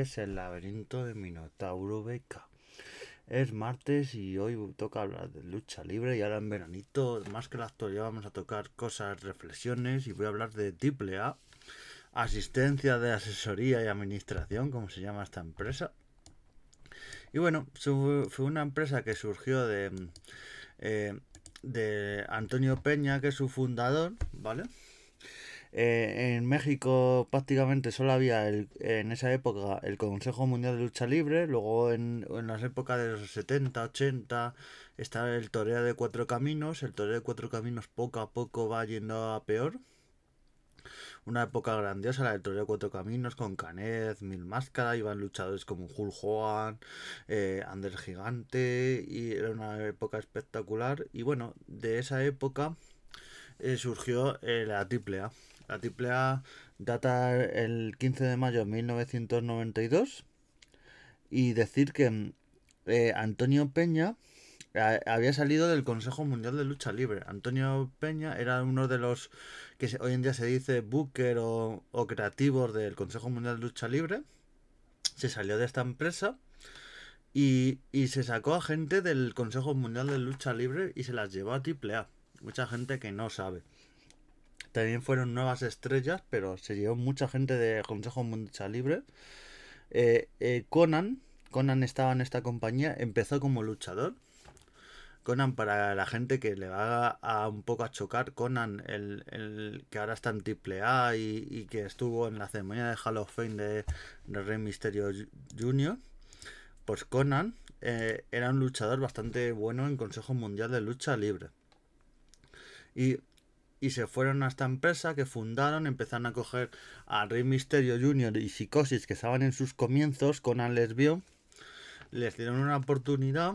es El laberinto de Minotauro Beca. Es martes y hoy toca hablar de lucha libre y ahora en veranito, más que la actualidad, vamos a tocar cosas, reflexiones y voy a hablar de triple A, asistencia de asesoría y administración, como se llama esta empresa. Y bueno, fue una empresa que surgió de, eh, de Antonio Peña, que es su fundador, ¿vale? Eh, en México prácticamente solo había el, en esa época el Consejo Mundial de Lucha Libre, luego en, en las épocas de los 70, 80 está el Toreo de Cuatro Caminos, el Toreo de Cuatro Caminos poco a poco va yendo a peor. Una época grandiosa, la del Toreo de Cuatro Caminos, con Canet, Mil Máscara, iban luchadores como Hulk Hogan, eh, Ander Gigante, y era una época espectacular. Y bueno, de esa época eh, surgió eh, la AAA. La AAA data el 15 de mayo de 1992 y decir que eh, Antonio Peña había salido del Consejo Mundial de Lucha Libre. Antonio Peña era uno de los que hoy en día se dice booker o, o creativos del Consejo Mundial de Lucha Libre. Se salió de esta empresa y, y, se sacó a gente del Consejo Mundial de Lucha Libre y se las llevó a AAA. Mucha gente que no sabe. También fueron nuevas estrellas, pero se llevó mucha gente de Consejo Mundial Libre. Eh, eh, Conan, Conan estaba en esta compañía, empezó como luchador. Conan, para la gente que le va a, un poco a chocar, Conan, el, que ahora está en AAA y, y que estuvo en la ceremonia de Hall of Fame de, Rey Mysterio Jr., pues Conan eh, era un luchador bastante bueno en Consejo Mundial de Lucha Libre. Y y se fueron a esta empresa que fundaron, empezaron a coger a Rey Misterio Jr. y Psicosis que estaban en sus comienzos, Conan les vio, les dieron una oportunidad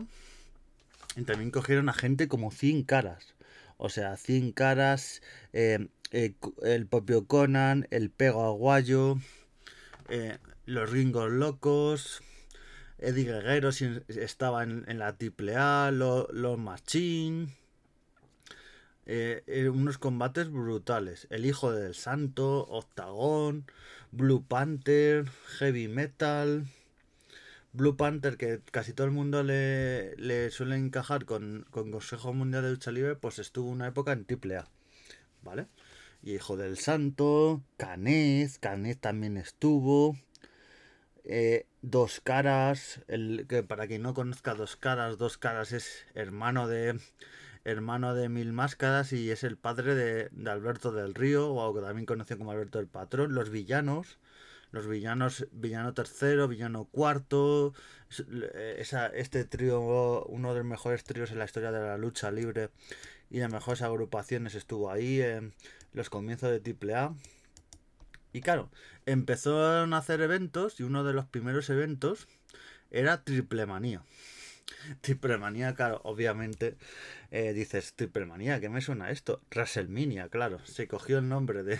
y también cogieron a gente como 100 caras. O sea, 100 caras, eh, eh, el propio Conan, el Pego Aguayo, eh, los Ringos Locos, Eddie Guerrero estaba en, la AAA, los, los Machine eh, eh, unos combates brutales. El Hijo del Santo, Octagón, Blue Panther, Heavy Metal. Blue Panther, que casi todo el mundo le, le suele encajar con, con, Consejo Mundial de Lucha Libre, pues estuvo una época en AAA. ¿Vale? Y Hijo del Santo, Canet, Canet también estuvo. Eh, dos caras, el que para quien no conozca dos caras, dos caras es hermano de hermano de Mil Máscaras y es el padre de, Alberto del Río, o también conocido como Alberto del Patrón. Los villanos, los villanos, villano tercero, villano cuarto, esa, este trío, uno de los mejores tríos en la historia de la lucha libre y de mejores agrupaciones estuvo ahí en los comienzos de AAA. Y claro, empezaron a hacer eventos y uno de los primeros eventos era Triple Manía. Triple Manía, claro, obviamente eh, dices, Triple Manía, ¿qué me suena esto? WrestleMania, claro. Se cogió el nombre de,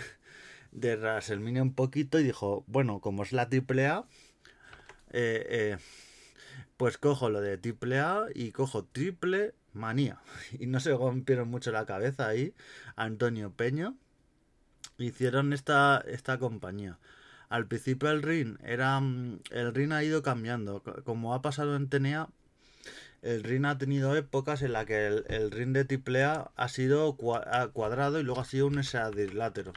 de un poquito y dijo, bueno, como es la Triple A, eh, eh, pues cojo lo de Triple A y cojo Triple Manía. Y no se rompieron mucho la cabeza ahí, Antonio Peño. Hicieron esta, esta compañía al principio el ring era mm, el ring ha ido cambiando como ha pasado en TNA el ring ha tenido épocas en las que el, ring de triple ha sido cuadrado y luego ha sido un hexadrilátero.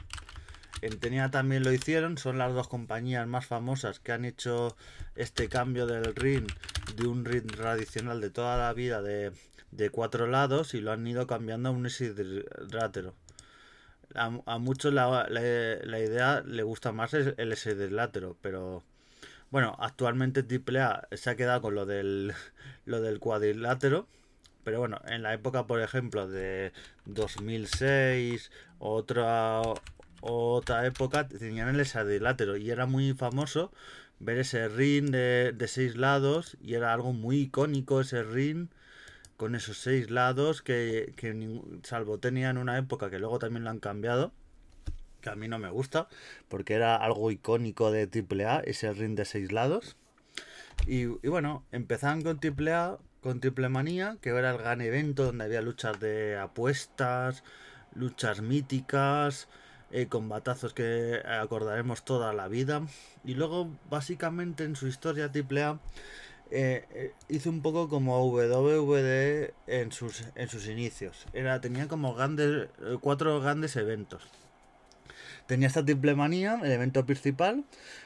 En Tenia también lo hicieron, son las dos compañías más famosas que han hecho este cambio del ring de un ring tradicional de toda la vida de, cuatro lados y lo han ido cambiando a un hexadrilátero. A, muchos la, idea le gusta más el, el hexadrilátero, pero bueno, actualmente AAA se ha quedado con lo del, lo del cuadrilátero. Pero bueno, en la época, por ejemplo, de 2006, otra, otra época, tenían el cuadrilátero y era muy famoso ver ese ring de, de seis lados y era algo muy icónico ese ring con esos seis lados que, que salvo tenía en una época que luego también lo han cambiado que a mí no me gusta, porque era algo icónico de AAA, ese ring de seis lados. Y, bueno, empezaban con AAA, con Triple Manía, que era el gran evento donde había luchas de apuestas, luchas míticas, eh, combatazos que acordaremos toda la vida. Y luego, básicamente, en su historia AAA, eh, eh, hizo un poco como WWE en sus, en sus inicios. Era, tenía como grandes, eh, cuatro grandes eventos. Tenía esta triple manía, el evento principal.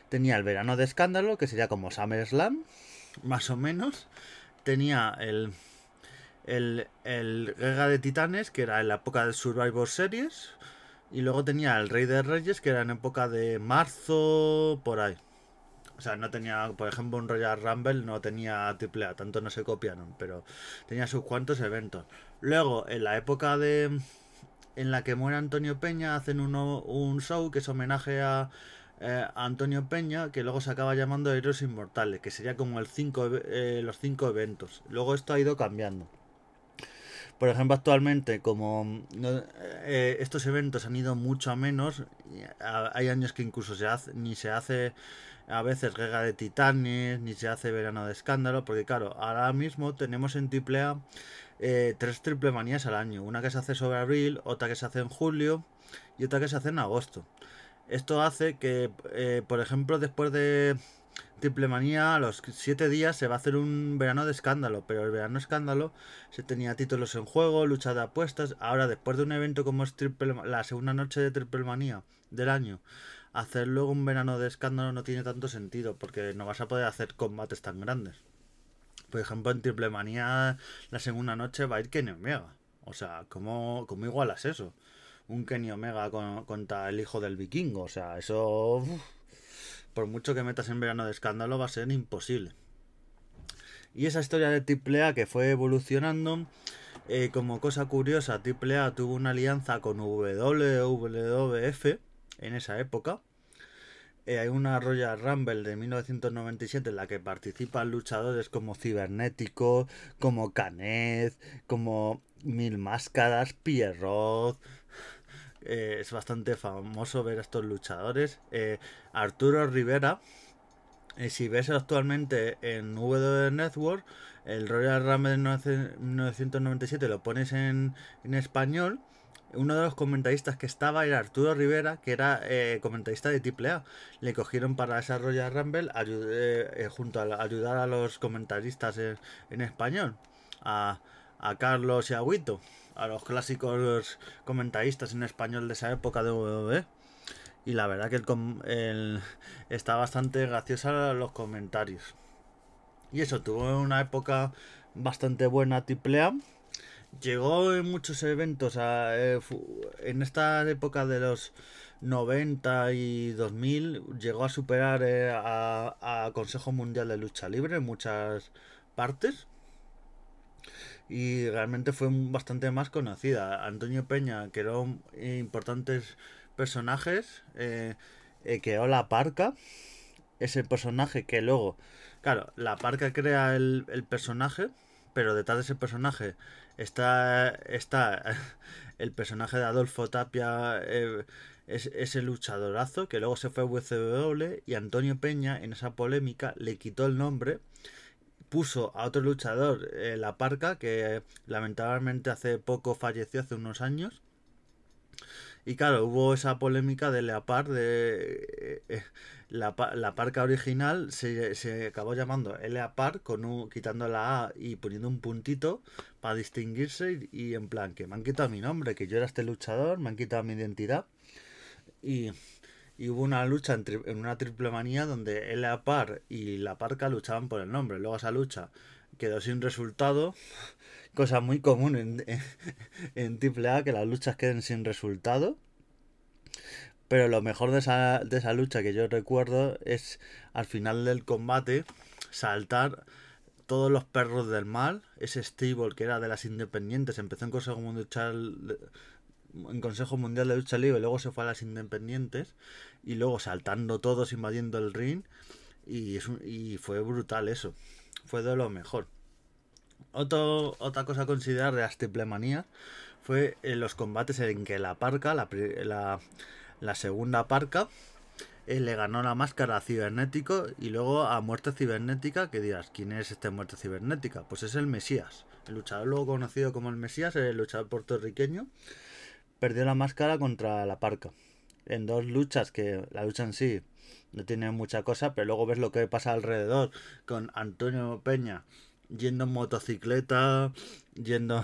Tenía el verano de escándalo, que sería como SummerSlam, más o menos. Tenía el, el, el Guerra de Titanes, que era en la época de Survivor Series. Y luego tenía el Rey de Reyes, que era en época de marzo, por ahí. O sea, no tenía, por ejemplo, un Royal Rumble, no tenía AAA, tanto no se copiaron, pero tenía sus cuantos eventos. Luego, en la época de. En la que muere Antonio Peña, hacen un show que es homenaje a, eh, a Antonio Peña, que luego se acaba llamando Héroes Inmortales, que sería como el cinco, eh, los cinco eventos. Luego esto ha ido cambiando. Por ejemplo, actualmente, como eh, estos eventos han ido mucho a menos, hay años que incluso se hace, ni se hace a veces Guerra de Titanes, ni se hace Verano de Escándalo, porque claro, ahora mismo tenemos en AAA eh, tres triple manías al año. Una que se hace sobre abril, otra que se hace en julio y otra que se hace en agosto. Esto hace que, eh, por ejemplo, después de Triple Manía, a los 7 días se va a hacer un verano de escándalo, pero el verano escándalo se tenía títulos en juego, lucha de apuestas. Ahora, después de un evento como es triple, la segunda noche de Triple Manía del año, hacer luego un verano de escándalo no tiene tanto sentido, porque no vas a poder hacer combates tan grandes. Por ejemplo, en Triple Manía, la segunda noche va a ir Kenny Omega. O sea, ¿cómo, cómo igualas eso? Un Kenny Omega contra el hijo del vikingo. O sea, eso por mucho que metas en verano de escándalo, va a ser imposible. Y esa historia de AAA que fue evolucionando, eh, como cosa curiosa, AAA tuvo una alianza con WWF en esa época. Eh, hay una Royal Rumble de 1997 en la que participan luchadores como Cibernético, como Canet, como Mil Máscaras, Pierrot, eh, es bastante famoso ver a estos luchadores. Eh, Arturo Rivera, eh, si ves actualmente en W Network, el Royal Rumble de 1997 lo pones en, español. Uno de los comentaristas que estaba era Arturo Rivera, que era comentarista de AAA. Le cogieron para esa Royal Rumble junto a ayudar a los comentaristas en, español. A, a Carlos y a Huito a los clásicos comentaristas en español de esa época de WWE. Y la verdad que el, está bastante graciosa los comentarios. Y eso, tuvo una época bastante buena AAA. Llegó en muchos eventos eh, en esta época de los 90 y 2000 llegó a superar eh, a, a Consejo Mundial de Lucha Libre en muchas partes. Y realmente fue bastante más conocida. Antonio Peña creó importantes personajes, eh, eh, creó la parca, ese personaje que luego, claro, la parca crea el, personaje, pero detrás de ese personaje está, está el personaje de Adolfo Tapia, eh, es, ese luchadorazo que luego se fue a WCW y Antonio Peña en esa polémica le quitó el nombre puso a otro luchador, eh, La Parca, que lamentablemente hace poco falleció, hace unos años. Y claro, hubo esa polémica de Leopard, de eh, la, la, parca original se, se, acabó llamando Leopard, con un, quitando la A y poniendo un puntito para distinguirse y, en plan que me han quitado mi nombre, que yo era este luchador, me han quitado mi identidad y hubo una lucha en, una triple manía donde el Par y la Parca luchaban por el nombre. Luego esa lucha quedó sin resultado, cosa muy común en, en, A, que las luchas queden sin resultado. Pero lo mejor de esa, de esa lucha que yo recuerdo es al final del combate saltar todos los perros del mal, ese stable que era de las independientes, empezó en Consejo Mundial, en Consejo Mundial de Lucha Libre, luego se fue a las independientes y luego saltando todos, invadiendo el ring. Y, fue brutal eso. Fue de lo mejor. Otra cosa a considerar de las triple fue en los combates en que la parca, la, la, segunda parca, eh, le ganó la máscara a Cibernético y luego a Muerte Cibernética, que dirás, ¿quién es este Muerte Cibernética? Pues es el Mesías, el luchador luego conocido como el Mesías, el luchador puertorriqueño, perdió la máscara contra la parca. en dos luchas que la lucha en sí no tiene mucha cosa, pero luego ves lo que pasa alrededor con Antonio Peña yendo en motocicleta, yendo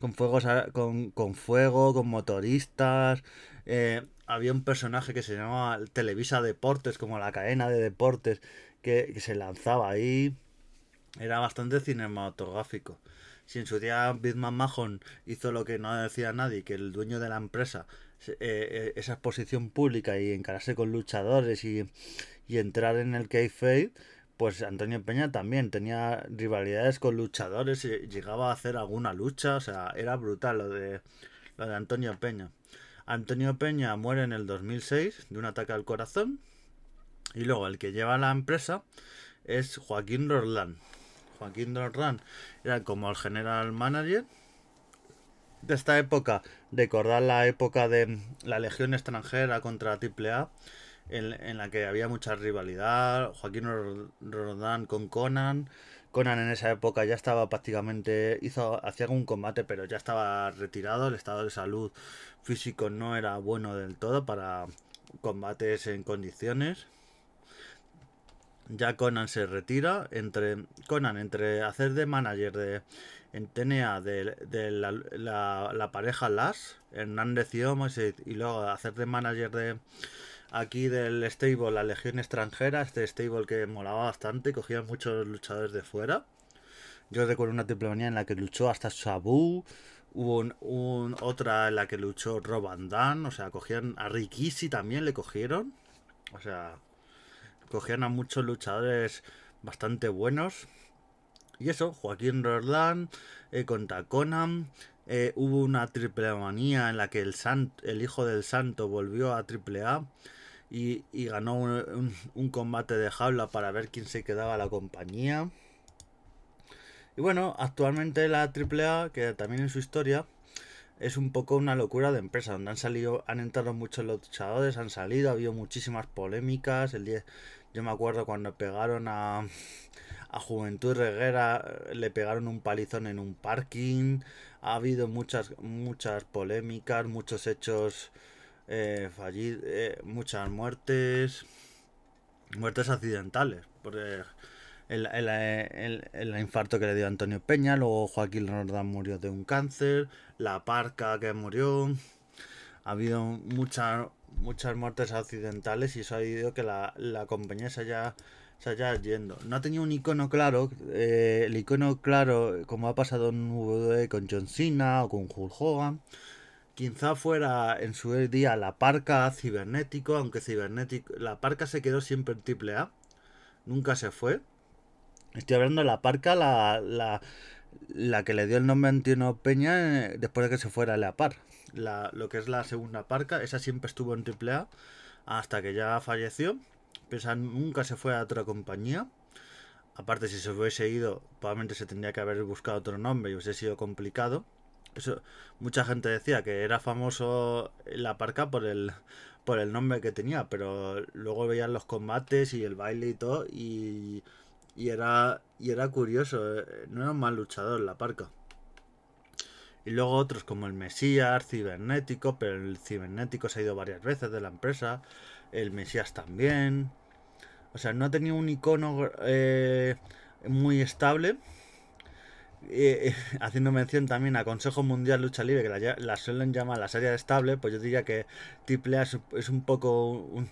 con fuegos con, con fuego, con motoristas. Eh, había un personaje que se llamaba Televisa Deportes, como la cadena de deportes, que, se lanzaba ahí. Era bastante cinematográfico. Si en su día Bitman Mahon hizo lo que no decía nadie, que el dueño de la empresa, eh, eh, esa exposición pública y encararse con luchadores y, y entrar en el kayfabe, pues Antonio Peña también tenía rivalidades con luchadores y llegaba a hacer alguna lucha, o sea, era brutal lo de, lo de Antonio Peña. Antonio Peña muere en el 2006 de un ataque al corazón y luego el que lleva la empresa es Joaquín Roldán. Joaquín Roldán era como el general manager de esta época, recordar la época de la Legión extranjera contra AAA en, la que había mucha rivalidad. Joaquín Rodán con Conan. Conan en esa época ya estaba prácticamente, hizo, hacía un combate, pero ya estaba retirado. El estado de salud físico no era bueno del todo para combates en condiciones. Ya Conan se retira. Entre Conan, entre hacer de manager de en de, la, la, pareja Las, Hernández y y luego hacer de manager de aquí del stable, la Legión extranjera, este stable que molaba bastante, cogían muchos luchadores de fuera. Yo recuerdo una triple en la que luchó hasta Sabu, hubo un, otra en la que luchó Rob o sea, cogían a Rikisi también, le cogieron. O sea, cogían a muchos luchadores bastante buenos. Y eso, Joaquín Roland eh, contra Conan. Eh, hubo una triple manía en la que el, el hijo del santo volvió a triple A y, ganó un, combate de jaula para ver quién se quedaba la compañía. Y bueno, actualmente la AAA, que también en su historia, es un poco una locura de empresa, donde han salido, han entrado muchos luchadores, han salido, ha habido muchísimas polémicas. El día, yo me acuerdo cuando pegaron a, a Juventud Reguera, le pegaron un palizón en un parking. Ha habido muchas, muchas polémicas, muchos hechos eh, eh, muchas muertes, muertes accidentales, por el, el, infarto que le dio Antonio Peña, luego Joaquín Rodán murió de un cáncer, la parca que murió, ha habido muchas muchas muertes accidentales y eso ha ido que la, la compañía se haya, se haya yendo. No ha tenido un icono claro, eh, el icono claro, como ha pasado en WWE con John Cena o con Hulk Hogan, Quizá fuera en su día la parca cibernético, aunque cibernético. La parca se quedó siempre en AAA. Nunca se fue. Estoy hablando de la parca, la, la, la que le dio el nombre a Antonio Peña eh, después de que se fuera a la par. La, lo que es la segunda parca, esa siempre estuvo en AAA hasta que ya falleció. Pero nunca se fue a otra compañía. Aparte, si se hubiese ido, probablemente se tendría que haber buscado otro nombre y hubiese sido complicado mucha gente decía que era famoso la parca por el, por el nombre que tenía, pero luego veían los combates y el baile y todo y, y era, y era curioso, eh, no era un mal luchador la parca. Y luego otros como el Mesías, Cibernético, pero el Cibernético se ha ido varias veces de la empresa, el Mesías también. O sea, no ha tenido un icono eh, muy estable eh, haciendo mención también a Consejo Mundial Lucha Libre, que la, suelen llamar la serie estable, pues yo diría que Triple es, es, un poco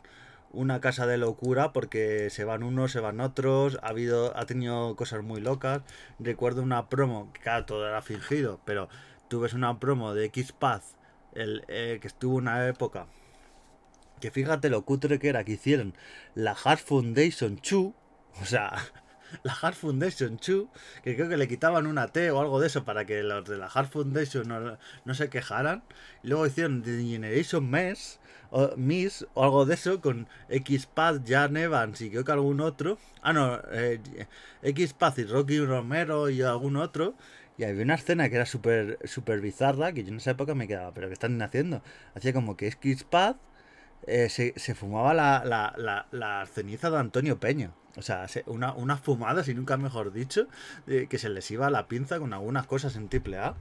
una casa de locura porque se van unos, se van otros, ha habido, ha tenido cosas muy locas. Recuerdo una promo, que claro, todo era fingido, pero tú ves una promo de X-Path, el, eh, que estuvo una época, que fíjate lo cutre que era que hicieron la Hard Foundation 2, o sea, la Hard Foundation 2, que creo que le quitaban una T o algo de eso para que los de la Hard Foundation no, se quejaran. Y luego hicieron The Generation Mess, o Miss o algo de eso con X-Path, Jan Evans y creo que algún otro. Ah, no, eh, X-Path y Rocky Romero y algún otro. Y había una escena que era súper super bizarra, que yo en esa época me quedaba, pero ¿qué están haciendo? Hacía como que X-Path eh, se, se, fumaba la, la, la ceniza de Antonio Peña. O sea, una, unas fumadas, y nunca mejor dicho, que se les iba la pinza con algunas cosas en triple A.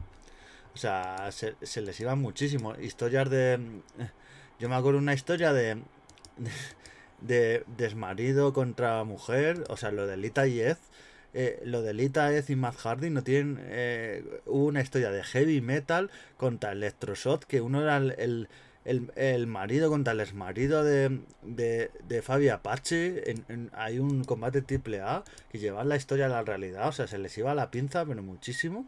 O sea, se, les iba muchísimo. Historias de... Yo me acuerdo una historia de, de, desmarido contra mujer, o sea, lo de Lita y Ed. Eh, lo de Lita Ed y Matt Hardy no tienen eh, una historia de heavy metal contra Electroshot, que uno era el, el, marido contra el exmarido de, de, de Fabi Apache. En, hay un combate triple A que lleva la historia a la realidad, o sea, se les iba la pinza, pero muchísimo.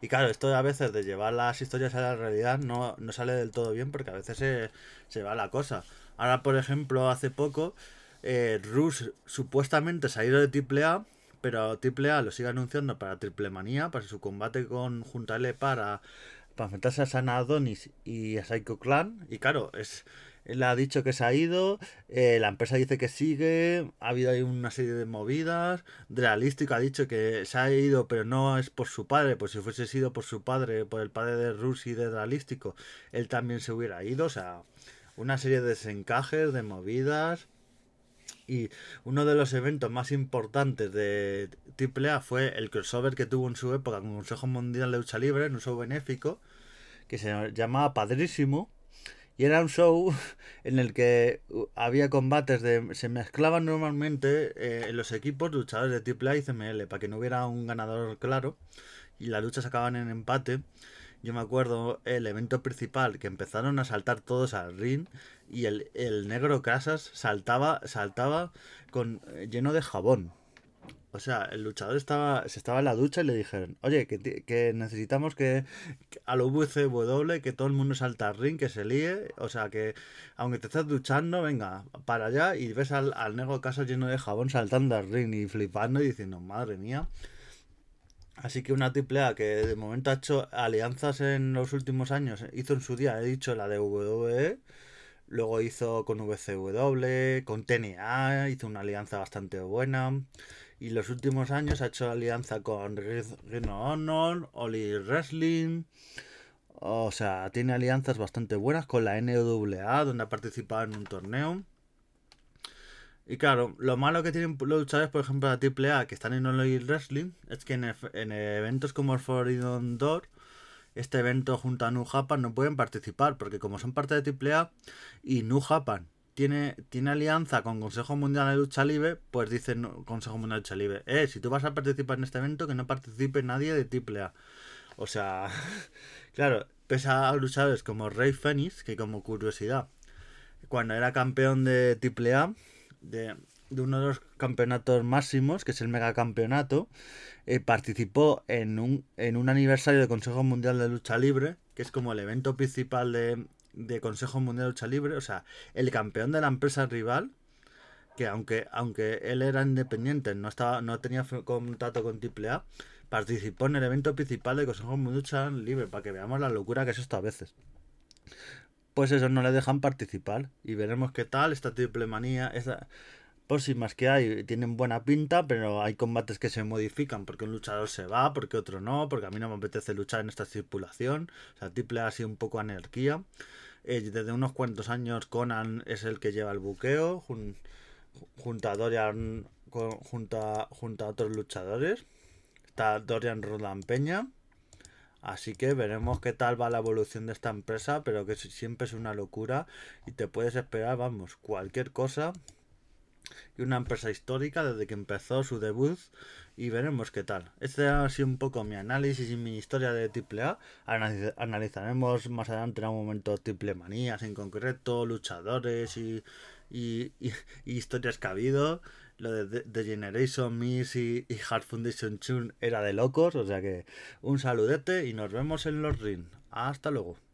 Y claro, esto a veces de llevar las historias a la realidad no, no sale del todo bien porque a veces se, se va la cosa. Ahora, por ejemplo, hace poco, eh, supuestamente se ha ido de AAA, pero AAA lo sigue anunciando para Triple Manía, para su combate con Junta L para, para enfrentarse a Sana Adonis y a Psycho Clan. Y claro, es él ha dicho que se ha ido, eh, la empresa dice que sigue, ha habido ahí una serie de movidas, Realístico ha dicho que se ha ido pero no es por su padre, pues si fuese sido por su padre, por el padre de Rus y de Realístico, él también se hubiera ido, o sea, una serie de desencajes, de movidas. Y uno de los eventos más importantes de AAA fue el crossover que tuvo en su época con el Consejo Mundial de Lucha Libre, en un show benéfico, que se llamaba Padrísimo. Y era un show en el que había combates de. Se mezclaban normalmente eh, en los equipos luchadores de AAA y CML para que no hubiera un ganador claro. Y las luchas acababan en empate. Yo me acuerdo el evento principal que empezaron a saltar todos al ring y el, el negro Casas saltaba, saltaba con lleno de jabón. O sea, el luchador estaba, se estaba en la ducha y le dijeron, oye, que, que necesitamos que, que, a lo VCW, que todo el mundo salta al ring, que se líe. O sea, que aunque te estés duchando, venga, para allá y ves al, al negro Casas lleno de jabón saltando al ring y flipando y diciendo, madre mía. Así que una AAA que de momento ha hecho alianzas en los últimos años, hizo en su día, he dicho, la de WWE, luego hizo con VCW, con TNA, hizo una alianza bastante buena. Y los últimos años ha hecho alianza con Ring of Honor, Oli Wrestling. O sea, tiene alianzas bastante buenas con la NWA, donde ha participado en un torneo. Y claro, lo malo que tienen los luchadores, por ejemplo, la AAA, que están en All Wrestling, es que en, en, eventos como el Forbidden Door, este evento junto a New Japan no pueden participar, porque como son parte de AAA y New Japan tiene, tiene alianza con Consejo Mundial de Lucha Libre, pues dice Consejo Mundial de Lucha Libre, eh, si tú vas a participar en este evento, que no participe nadie de AAA. O sea, claro, pese a luchadores como Rey Phoenix, que como curiosidad, cuando era campeón de AAA, de, de, uno de los campeonatos máximos, que es el megacampeonato, eh, participó en un, en un aniversario del Consejo Mundial de Lucha Libre, que es como el evento principal de, de Consejo Mundial de Lucha Libre, o sea, el campeón de la empresa rival, que aunque, aunque él era independiente, no, estaba, no tenía contacto con AAA, participó en el evento principal del Consejo Mundial de Lucha Libre, para que veamos la locura que es esto a veces pues eso no le dejan participar. Y veremos qué tal esta triple manía. Esta próximas que hay tienen buena pinta, pero hay combates que se modifican porque un luchador se va, porque otro no, porque a mí no me apetece luchar en esta tripulación. O sea, triple ha sido un poco anarquía. Eh, desde unos cuantos años Conan es el que lleva el buqueo, jun, junto a Dorian, junto a, junto a otros luchadores. Está Dorian Roland Peña. Así que veremos qué tal va la evolución de esta empresa, pero que siempre es una locura y te puedes esperar, vamos, cualquier cosa. Y una empresa histórica desde que empezó su debut y veremos qué tal. Este ha sido un poco mi análisis y mi historia de AAA. Analizaremos más adelante en un momento triple manías en concreto, luchadores y, y, y, y historias que ha habido lo de The Generation Miss y, Hard Foundation Tune era de locos, o sea que un saludete y nos vemos en los ring. Hasta luego.